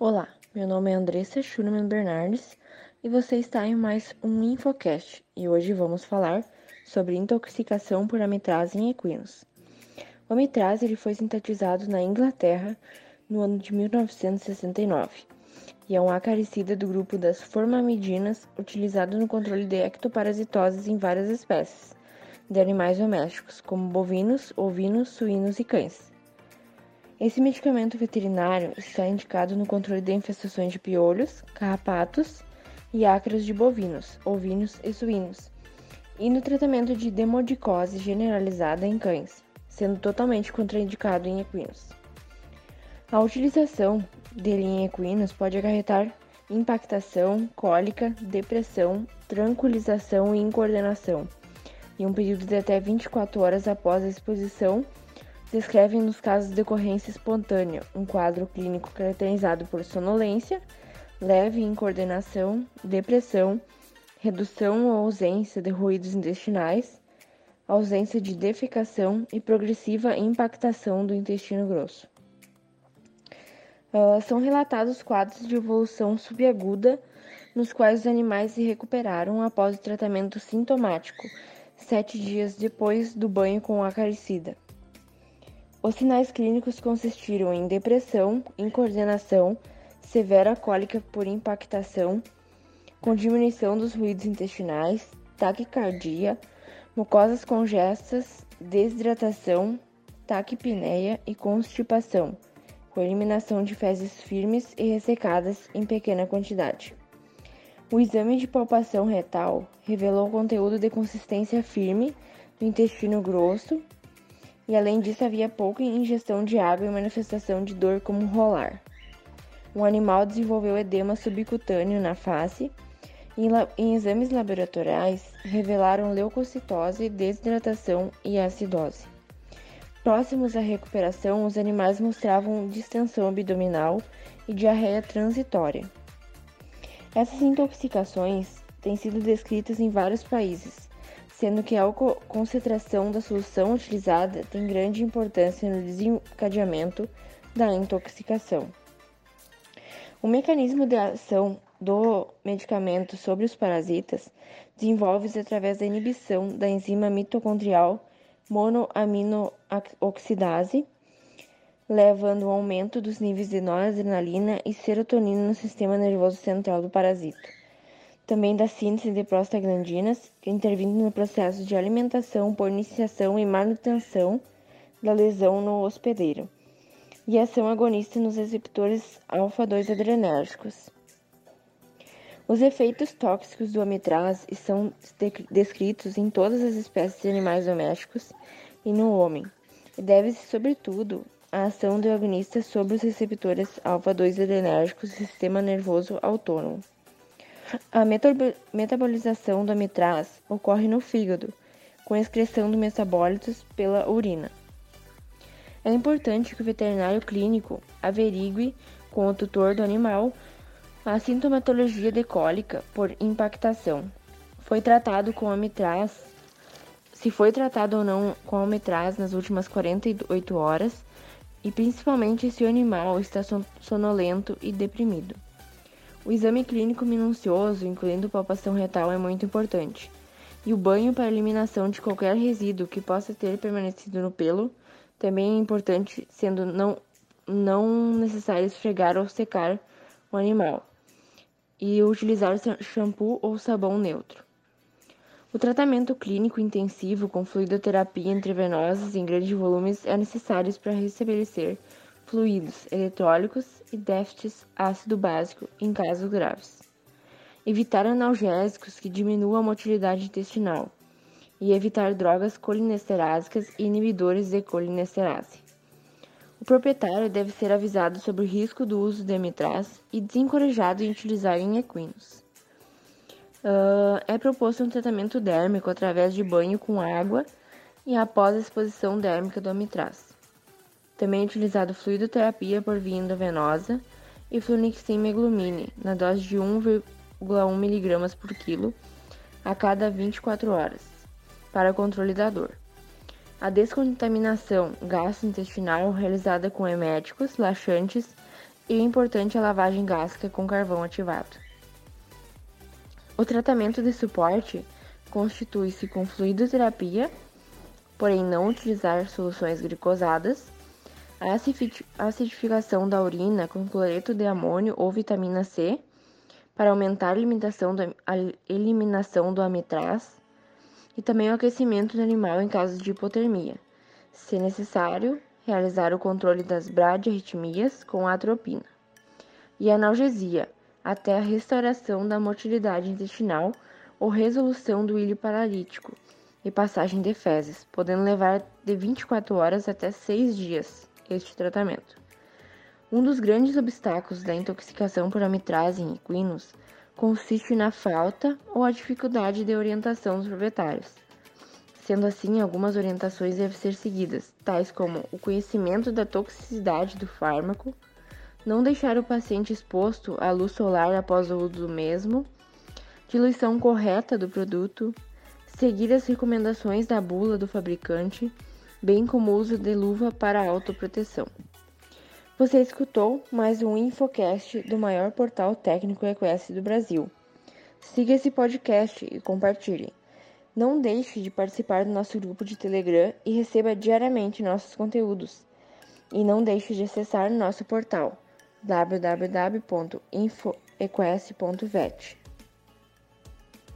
Olá, meu nome é Andressa Schurman Bernardes e você está em mais um Infocast e hoje vamos falar sobre intoxicação por amitraz em equinos. O amitraz ele foi sintetizado na Inglaterra no ano de 1969 e é um acaricida do grupo das formamidinas utilizado no controle de ectoparasitoses em várias espécies de animais domésticos, como bovinos, ovinos, suínos e cães. Esse medicamento veterinário está indicado no controle de infestações de piolhos, carrapatos e ácaros de bovinos, ovinos e suínos, e no tratamento de demodicose generalizada em cães, sendo totalmente contraindicado em equinos. A utilização dele em equinos pode acarretar impactação, cólica, depressão, tranquilização e incoordenação, em um período de até 24 horas após a exposição descrevem nos casos de decorrência espontânea um quadro clínico caracterizado por sonolência, leve incoordenação, depressão, redução ou ausência de ruídos intestinais, ausência de defecação e progressiva impactação do intestino grosso. Uh, são relatados quadros de evolução subaguda nos quais os animais se recuperaram após o tratamento sintomático, sete dias depois do banho com acaricida. Os sinais clínicos consistiram em depressão, incoordenação, severa cólica por impactação, com diminuição dos ruídos intestinais, taquicardia, mucosas congestas, desidratação, taquipneia e constipação, com eliminação de fezes firmes e ressecadas em pequena quantidade. O exame de palpação retal revelou conteúdo de consistência firme do intestino grosso e além disso havia pouca ingestão de água e manifestação de dor como rolar. O animal desenvolveu edema subcutâneo na face em exames laboratoriais revelaram leucocitose, desidratação e acidose. Próximos à recuperação, os animais mostravam distensão abdominal e diarreia transitória. Essas intoxicações têm sido descritas em vários países, sendo que a concentração da solução utilizada tem grande importância no desencadeamento da intoxicação. O mecanismo de ação do medicamento sobre os parasitas desenvolve-se através da inibição da enzima mitocondrial monoaminooxidase, levando ao aumento dos níveis de noradrenalina e serotonina no sistema nervoso central do parasita também da síntese de prostaglandinas, intervindo no processo de alimentação por iniciação e manutenção da lesão no hospedeiro, e ação agonista nos receptores alfa-2 adrenérgicos. Os efeitos tóxicos do amitraz são descritos em todas as espécies de animais domésticos e no homem, e deve-se, sobretudo, à ação do agonista sobre os receptores alfa-2 adrenérgicos do sistema nervoso autônomo. A metabolização do amitraz ocorre no fígado, com excreção de metabólitos pela urina. É importante que o veterinário clínico averigue com o tutor do animal a sintomatologia de cólica por impactação. Foi tratado com amitraz, se foi tratado ou não com amitraz nas últimas 48 horas e principalmente se o animal está sonolento e deprimido. O exame clínico minucioso, incluindo palpação retal, é muito importante. E o banho para eliminação de qualquer resíduo que possa ter permanecido no pelo também é importante, sendo não, não necessário esfregar ou secar o animal. E utilizar shampoo ou sabão neutro. O tratamento clínico intensivo com fluidoterapia intravenosa em grandes volumes é necessário para restabelecer fluidos eletrólicos e déficits ácido básico em casos graves. Evitar analgésicos que diminuam a motilidade intestinal e evitar drogas colinesterásicas e inibidores de colinesterase. O proprietário deve ser avisado sobre o risco do uso de amitraz e desencorajado em utilizar em equinos. Uh, é proposto um tratamento dérmico através de banho com água e após a exposição dérmica do amitraz. Também é utilizado fluidoterapia por via endovenosa e flunixin meglumine na dose de 1,1 mg por quilo a cada 24 horas, para controle da dor. A descontaminação gastrointestinal realizada com eméticos, laxantes e é importante a lavagem gástrica com carvão ativado. O tratamento de suporte constitui-se com fluidoterapia, porém não utilizar soluções glicosadas, a acidificação da urina com cloreto de amônio ou vitamina C para aumentar a eliminação do, a eliminação do amitraz e também o aquecimento do animal em caso de hipotermia. Se necessário, realizar o controle das bradiarritmias com atropina. E analgesia, até a restauração da motilidade intestinal ou resolução do ilho paralítico e passagem de fezes, podendo levar de 24 horas até 6 dias este tratamento. Um dos grandes obstáculos da intoxicação por amitraz em equinos consiste na falta ou a dificuldade de orientação dos proprietários. Sendo assim, algumas orientações devem ser seguidas, tais como o conhecimento da toxicidade do fármaco, não deixar o paciente exposto à luz solar após o uso do mesmo, diluição correta do produto, seguir as recomendações da bula do fabricante, bem como o uso de luva para autoproteção. Você escutou mais um Infocast do maior portal técnico EQS do Brasil. Siga esse podcast e compartilhe. Não deixe de participar do nosso grupo de Telegram e receba diariamente nossos conteúdos. E não deixe de acessar nosso portal www.infoeqs.vet.